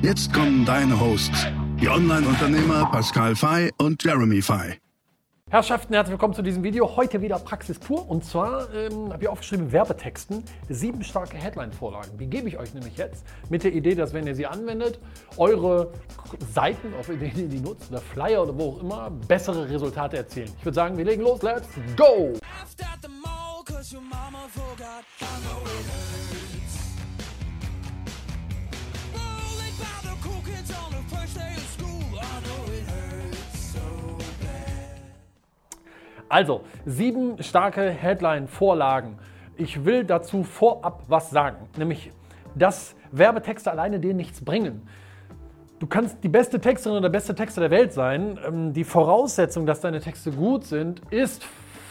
Jetzt kommen deine Hosts, die Online-Unternehmer Pascal Fay und Jeremy Fay. Herrschaften, herzlich willkommen zu diesem Video. Heute wieder Praxis pur. Und zwar ähm, habe ich aufgeschrieben Werbetexten, sieben starke Headline-Vorlagen. Die gebe ich euch nämlich jetzt mit der Idee, dass wenn ihr sie anwendet, eure Seiten, auf denen ihr die nutzt, oder Flyer oder wo auch immer, bessere Resultate erzielen. Ich würde sagen, wir legen los. Let's go! Also, sieben starke Headline-Vorlagen. Ich will dazu vorab was sagen, nämlich, dass Werbetexte alleine dir nichts bringen. Du kannst die beste Texterin oder der beste Texter der Welt sein. Ähm, die Voraussetzung, dass deine Texte gut sind, ist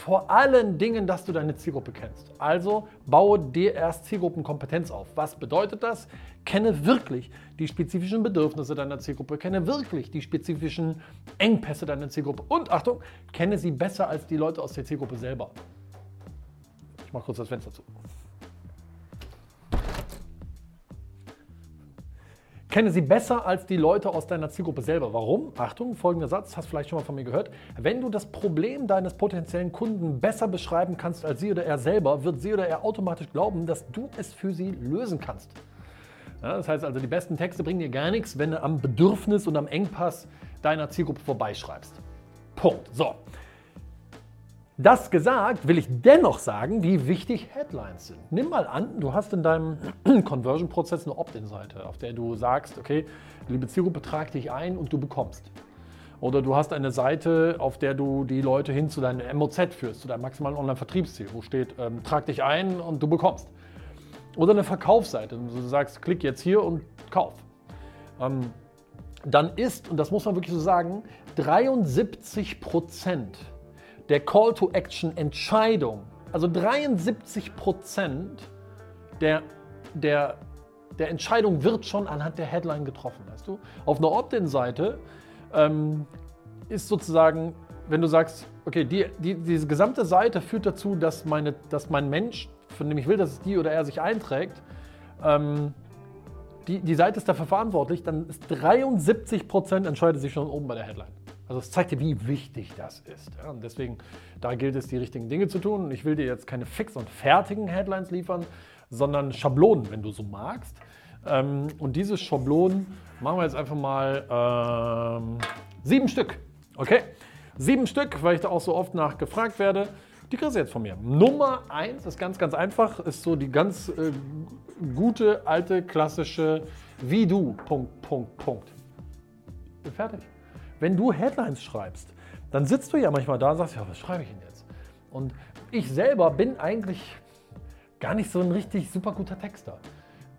vor allen Dingen, dass du deine Zielgruppe kennst. Also baue dir erst Zielgruppenkompetenz auf. Was bedeutet das? Kenne wirklich die spezifischen Bedürfnisse deiner Zielgruppe, kenne wirklich die spezifischen Engpässe deiner Zielgruppe und Achtung, kenne sie besser als die Leute aus der Zielgruppe selber. Ich mache kurz das Fenster zu. Kenne sie besser als die Leute aus deiner Zielgruppe selber. Warum? Achtung, folgender Satz, hast vielleicht schon mal von mir gehört. Wenn du das Problem deines potenziellen Kunden besser beschreiben kannst als sie oder er selber, wird sie oder er automatisch glauben, dass du es für sie lösen kannst. Ja, das heißt also, die besten Texte bringen dir gar nichts, wenn du am Bedürfnis und am Engpass deiner Zielgruppe vorbeischreibst. Punkt. So, das gesagt, will ich dennoch sagen, wie wichtig Headlines sind. Nimm mal an, du hast in deinem Conversion-Prozess eine Opt-in-Seite, auf der du sagst, okay, liebe Zielgruppe, trag dich ein und du bekommst. Oder du hast eine Seite, auf der du die Leute hin zu deinem MOZ führst, zu deinem maximalen Online-Vertriebsziel, wo steht, ähm, trag dich ein und du bekommst. Oder eine Verkaufsseite, wo du sagst, klick jetzt hier und kauf. Ähm, dann ist, und das muss man wirklich so sagen, 73 Prozent der Call to Action Entscheidung, also 73 Prozent der, der, der Entscheidung wird schon anhand der Headline getroffen, weißt du? Auf einer Opt-in-Seite ähm, ist sozusagen, wenn du sagst, okay, die, die, diese gesamte Seite führt dazu, dass, meine, dass mein Mensch, von dem ich will, dass es die oder er sich einträgt, ähm, die, die Seite ist dafür verantwortlich, dann ist 73 Prozent entscheidet sich schon oben bei der Headline. Also es zeigt dir, wie wichtig das ist. Ja, und deswegen, da gilt es, die richtigen Dinge zu tun. Ich will dir jetzt keine fix und fertigen Headlines liefern, sondern Schablonen, wenn du so magst. Ähm, und diese Schablonen machen wir jetzt einfach mal ähm, sieben Stück. Okay? Sieben Stück, weil ich da auch so oft nachgefragt werde. Die kriegst du jetzt von mir. Nummer eins ist ganz, ganz einfach, ist so die ganz äh, gute, alte, klassische Wie du, Punkt, Punkt, Punkt. Bin fertig. Wenn du Headlines schreibst, dann sitzt du ja manchmal da und sagst, ja, was schreibe ich denn jetzt? Und ich selber bin eigentlich gar nicht so ein richtig super guter Texter.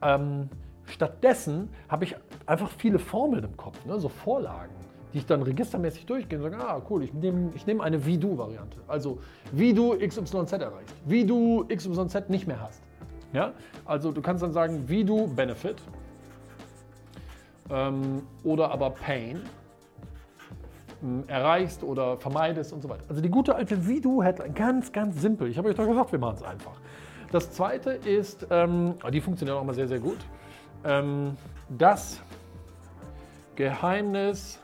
Ähm, stattdessen habe ich einfach viele Formeln im Kopf, ne, so Vorlagen, die ich dann registermäßig durchgehe und sage, ah cool, ich nehme ich nehm eine Wie-Du-Variante. Also wie du XYZ erreichst, wie du XYZ nicht mehr hast. Ja? Also du kannst dann sagen, wie du Benefit ähm, oder aber Pain erreichst oder vermeidest und so weiter. Also die gute alte Wie-Du-Headline, ganz, ganz simpel. Ich habe euch doch gesagt, wir machen es einfach. Das zweite ist, ähm, ah, die funktioniert auch mal sehr, sehr gut, ähm, das Geheimnis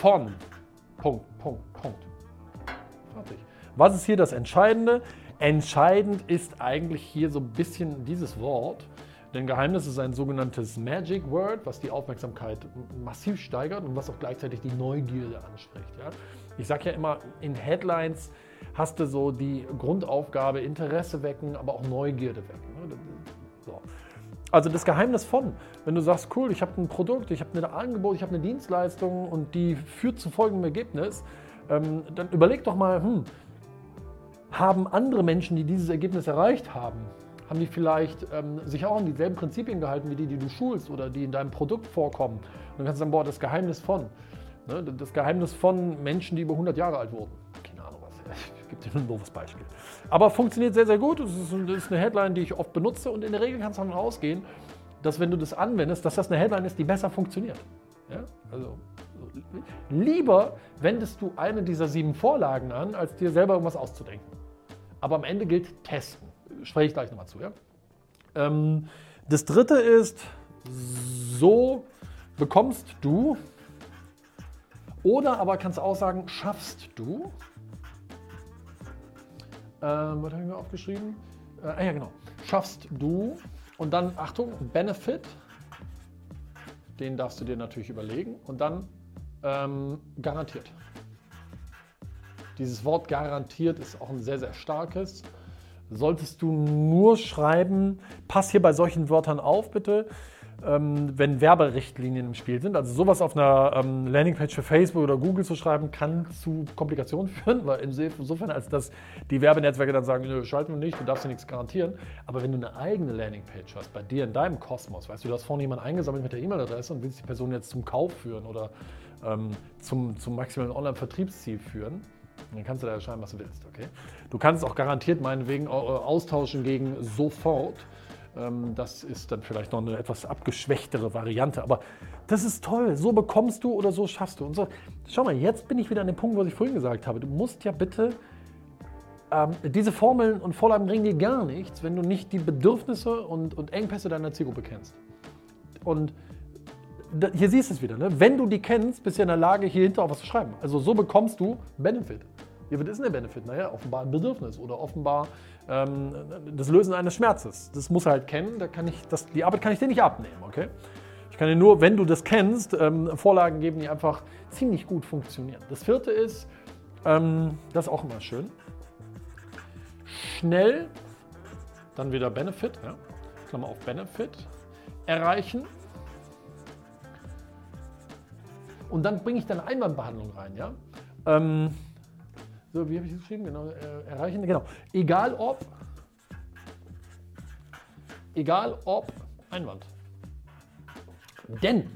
von Punkt, Punkt, Punkt. Fertig. Was ist hier das Entscheidende? Entscheidend ist eigentlich hier so ein bisschen dieses Wort. Denn Geheimnis ist ein sogenanntes Magic Word, was die Aufmerksamkeit massiv steigert und was auch gleichzeitig die Neugierde anspricht. Ja? Ich sage ja immer, in Headlines hast du so die Grundaufgabe Interesse wecken, aber auch Neugierde wecken. So. Also das Geheimnis von, wenn du sagst, cool, ich habe ein Produkt, ich habe ein Angebot, ich habe eine Dienstleistung und die führt zu folgendem Ergebnis, ähm, dann überleg doch mal, hm, haben andere Menschen, die dieses Ergebnis erreicht haben, haben die vielleicht ähm, sich auch an dieselben Prinzipien gehalten wie die, die du schulst oder die in deinem Produkt vorkommen. Und dann kannst du sagen, boah, das Geheimnis von. Ne? Das Geheimnis von Menschen, die über 100 Jahre alt wurden. Keine Ahnung was. Gebe dir ein doofes Beispiel. Aber funktioniert sehr, sehr gut. Das ist, eine Headline, die ich oft benutze und in der Regel kannst du davon ausgehen, dass wenn du das anwendest, dass das eine Headline ist, die besser funktioniert. Ja? Also lieber wendest du eine dieser sieben Vorlagen an, als dir selber irgendwas auszudenken. Aber am Ende gilt testen. Spreche ich gleich nochmal zu. Ja? Ähm, das dritte ist, so bekommst du oder aber kannst auch sagen, schaffst du. Ähm, was habe ich mir aufgeschrieben? Äh, ah ja, genau. Schaffst du. Und dann, Achtung, Benefit. Den darfst du dir natürlich überlegen. Und dann ähm, garantiert. Dieses Wort garantiert ist auch ein sehr, sehr starkes. Solltest du nur schreiben, pass hier bei solchen Wörtern auf, bitte ähm, wenn Werberichtlinien im Spiel sind. Also sowas auf einer ähm, Landingpage für Facebook oder Google zu schreiben, kann zu Komplikationen führen, weil insofern, als dass die Werbenetzwerke dann sagen, schalten wir nicht, du darfst dir nichts garantieren. Aber wenn du eine eigene Landingpage hast, bei dir in deinem Kosmos, weißt du, du hast vorne jemanden eingesammelt mit der E-Mail-Adresse und willst die Person jetzt zum Kauf führen oder ähm, zum, zum maximalen Online-Vertriebsziel führen, dann kannst du da schreiben, was du willst. Okay? Du kannst auch garantiert meinetwegen äh, austauschen gegen sofort. Ähm, das ist dann vielleicht noch eine etwas abgeschwächtere Variante, aber das ist toll. So bekommst du oder so schaffst du. Und so, schau mal, jetzt bin ich wieder an dem Punkt, was ich vorhin gesagt habe. Du musst ja bitte ähm, diese Formeln und Vorlagen bringen dir gar nichts, wenn du nicht die Bedürfnisse und, und Engpässe deiner Zielgruppe kennst. Und hier siehst du es wieder. Ne? Wenn du die kennst, bist du in der Lage, hier hinter auch was zu schreiben. Also so bekommst du Benefit. Ja, was ist denn der Benefit? Naja, offenbar ein Bedürfnis oder offenbar ähm, das Lösen eines Schmerzes. Das muss er halt kennen, da kann ich, das, die Arbeit kann ich dir nicht abnehmen, okay? Ich kann dir nur, wenn du das kennst, ähm, Vorlagen geben, die einfach ziemlich gut funktionieren. Das vierte ist, ähm, das ist auch immer schön, schnell, dann wieder Benefit, ja, Klammer auf Benefit, erreichen. Und dann bringe ich dann Einwandbehandlung rein, ja. Ähm, so, wie habe ich es geschrieben? Genau, äh, erreichen. Genau. Egal ob, egal ob Einwand. Denn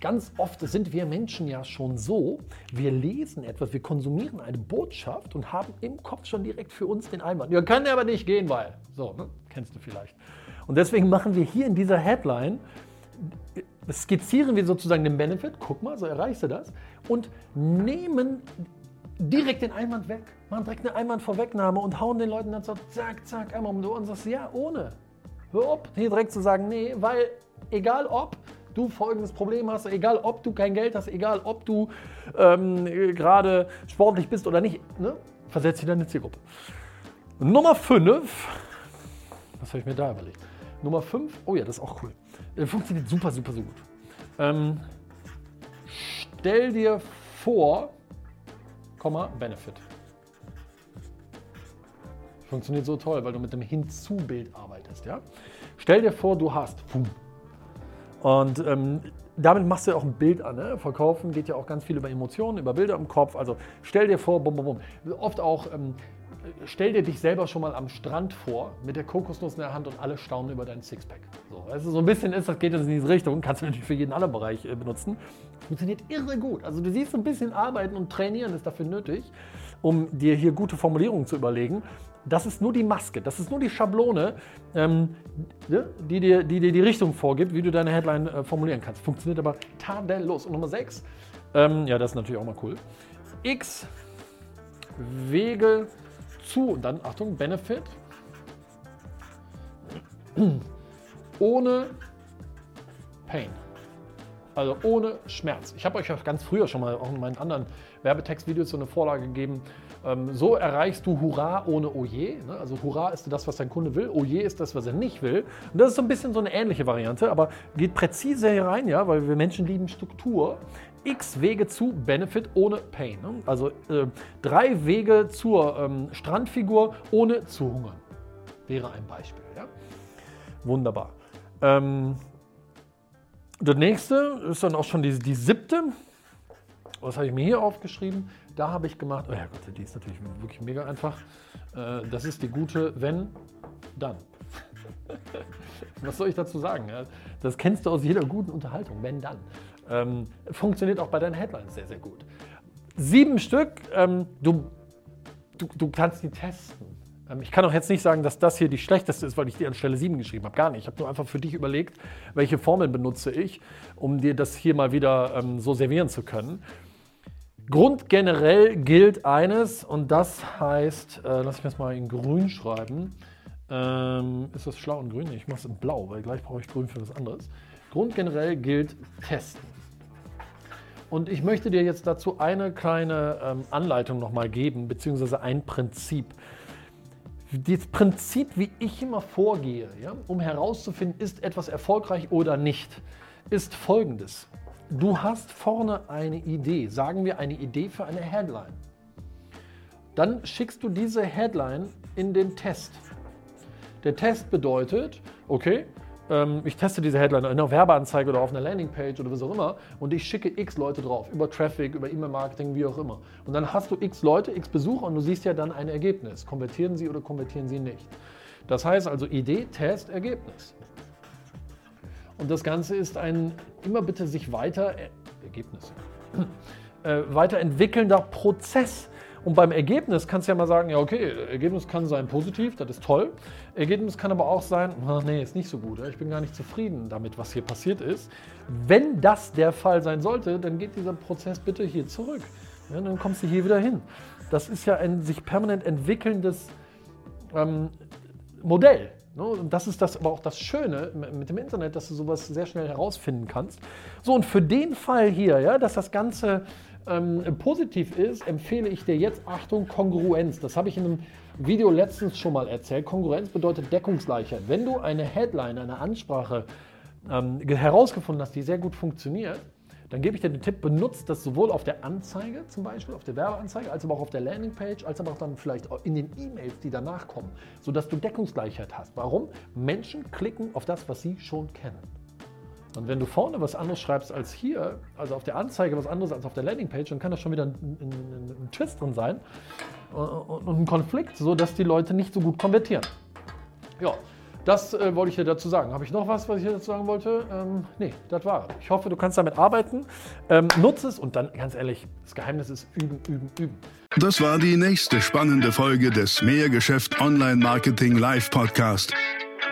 ganz oft sind wir Menschen ja schon so, wir lesen etwas, wir konsumieren eine Botschaft und haben im Kopf schon direkt für uns den Einwand. Ja, kann aber nicht gehen, weil. So, ne? kennst du vielleicht. Und deswegen machen wir hier in dieser Headline, skizzieren wir sozusagen den Benefit, guck mal, so erreichst du das, und nehmen direkt den Einwand weg. Machen direkt eine Einwandvorwegnahme und hauen den Leuten dann so zack, zack, einmal um die Ohren und sagst, ja, ohne. Hör auf, hier direkt zu sagen, nee, weil egal ob du folgendes Problem hast, egal ob du kein Geld hast, egal ob du ähm, gerade sportlich bist oder nicht, ne, versetz dich in deine Zielgruppe. Nummer 5, was habe ich mir da überlegt? Nummer 5, oh ja, das ist auch cool. Äh, funktioniert super, super, super gut. Ähm, stell dir vor, Benefit. Funktioniert so toll, weil du mit dem Hinzubild arbeitest. Ja? Stell dir vor, du hast. Und ähm, damit machst du ja auch ein Bild an. Ne? Verkaufen geht ja auch ganz viel über Emotionen, über Bilder im Kopf. Also stell dir vor, bum, bum, bum. Oft auch ähm, stell dir dich selber schon mal am Strand vor mit der Kokosnuss in der Hand und alle staunen über deinen Sixpack. So, also so ein bisschen ist, das geht in diese Richtung, kannst du natürlich für jeden anderen Bereich äh, benutzen. Funktioniert irre gut. Also du siehst, ein bisschen arbeiten und trainieren ist dafür nötig, um dir hier gute Formulierungen zu überlegen. Das ist nur die Maske, das ist nur die Schablone, ähm, ne, die, dir, die dir die Richtung vorgibt, wie du deine Headline äh, formulieren kannst. Funktioniert aber tadellos. Und Nummer 6, ähm, ja, das ist natürlich auch mal cool. X Wege zu und dann, Achtung, Benefit. Ohne Pain. Also ohne Schmerz. Ich habe euch ja ganz früher schon mal auch in meinen anderen Werbetextvideos so eine Vorlage gegeben. Ähm, so erreichst du Hurra ohne Oje. Ne? Also Hurra ist das, was dein Kunde will. Oje ist das, was er nicht will. Und das ist so ein bisschen so eine ähnliche Variante, aber geht präzise hier rein, ja, weil wir Menschen lieben Struktur x Wege zu Benefit ohne Pain. Ne? Also äh, drei Wege zur ähm, Strandfigur ohne zu hungern. Wäre ein Beispiel. Ja? Wunderbar. Ähm, das nächste ist dann auch schon die, die siebte. Was habe ich mir hier aufgeschrieben? Da habe ich gemacht, oh ja Gott, die ist natürlich wirklich mega einfach. Äh, das ist die gute Wenn, dann. Was soll ich dazu sagen? Das kennst du aus jeder guten Unterhaltung, wenn dann. Ähm, funktioniert auch bei deinen Headlines sehr, sehr gut. Sieben Stück, ähm, du, du, du kannst die testen. Ähm, ich kann auch jetzt nicht sagen, dass das hier die schlechteste ist, weil ich die an Stelle 7 geschrieben habe. Gar nicht. Ich habe nur einfach für dich überlegt, welche Formel benutze ich, um dir das hier mal wieder ähm, so servieren zu können. Grundgenerell gilt eines und das heißt, äh, lass ich das mal in grün schreiben. Ähm, ist das schlau und grün? Ich mache es in blau, weil gleich brauche ich grün für was anderes. Grundgenerell gilt testen. Und ich möchte dir jetzt dazu eine kleine ähm, Anleitung nochmal geben, beziehungsweise ein Prinzip. Das Prinzip, wie ich immer vorgehe, ja, um herauszufinden, ist etwas erfolgreich oder nicht, ist folgendes. Du hast vorne eine Idee, sagen wir eine Idee für eine Headline. Dann schickst du diese Headline in den Test. Der Test bedeutet, okay, ähm, ich teste diese Headline in einer Werbeanzeige oder auf einer Landingpage oder was auch immer und ich schicke x Leute drauf, über Traffic, über E-Mail-Marketing, wie auch immer. Und dann hast du x Leute, x Besucher und du siehst ja dann ein Ergebnis. Konvertieren sie oder konvertieren sie nicht. Das heißt also Idee, Test, Ergebnis. Und das Ganze ist ein immer bitte sich weiter, äh, Ergebnisse, äh, weiterentwickelnder Prozess. Und beim Ergebnis kannst du ja mal sagen, ja okay, Ergebnis kann sein positiv, das ist toll. Ergebnis kann aber auch sein, ach nee, ist nicht so gut, ich bin gar nicht zufrieden damit, was hier passiert ist. Wenn das der Fall sein sollte, dann geht dieser Prozess bitte hier zurück. Ja, dann kommst du hier wieder hin. Das ist ja ein sich permanent entwickelndes ähm, Modell. Ne? Und das ist das, aber auch das Schöne mit dem Internet, dass du sowas sehr schnell herausfinden kannst. So, und für den Fall hier, ja, dass das Ganze ähm, positiv ist, empfehle ich dir jetzt, Achtung, Kongruenz. Das habe ich in einem Video letztens schon mal erzählt. Kongruenz bedeutet Deckungsgleichheit. Wenn du eine Headline, eine Ansprache ähm, herausgefunden hast, die sehr gut funktioniert, dann gebe ich dir den Tipp, benutzt das sowohl auf der Anzeige, zum Beispiel auf der Werbeanzeige, als aber auch auf der Landingpage, als aber auch dann vielleicht in den E-Mails, die danach kommen, sodass du Deckungsgleichheit hast. Warum? Menschen klicken auf das, was sie schon kennen. Und wenn du vorne was anderes schreibst als hier, also auf der Anzeige was anderes als auf der Landingpage, dann kann das schon wieder ein, ein, ein Twist drin sein und ein Konflikt, sodass die Leute nicht so gut konvertieren. Ja, das äh, wollte ich dir dazu sagen. Habe ich noch was, was ich dir dazu sagen wollte? Ähm, nee, das war. Ich hoffe, du kannst damit arbeiten. Ähm, nutze es und dann, ganz ehrlich, das Geheimnis ist üben, üben, üben. Das war die nächste spannende Folge des Mehrgeschäft Online Marketing Live Podcast.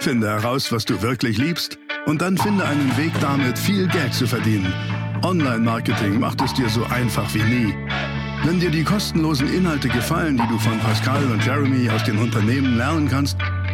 Finde heraus, was du wirklich liebst und dann finde einen Weg damit, viel Geld zu verdienen. Online-Marketing macht es dir so einfach wie nie. Wenn dir die kostenlosen Inhalte gefallen, die du von Pascal und Jeremy aus den Unternehmen lernen kannst,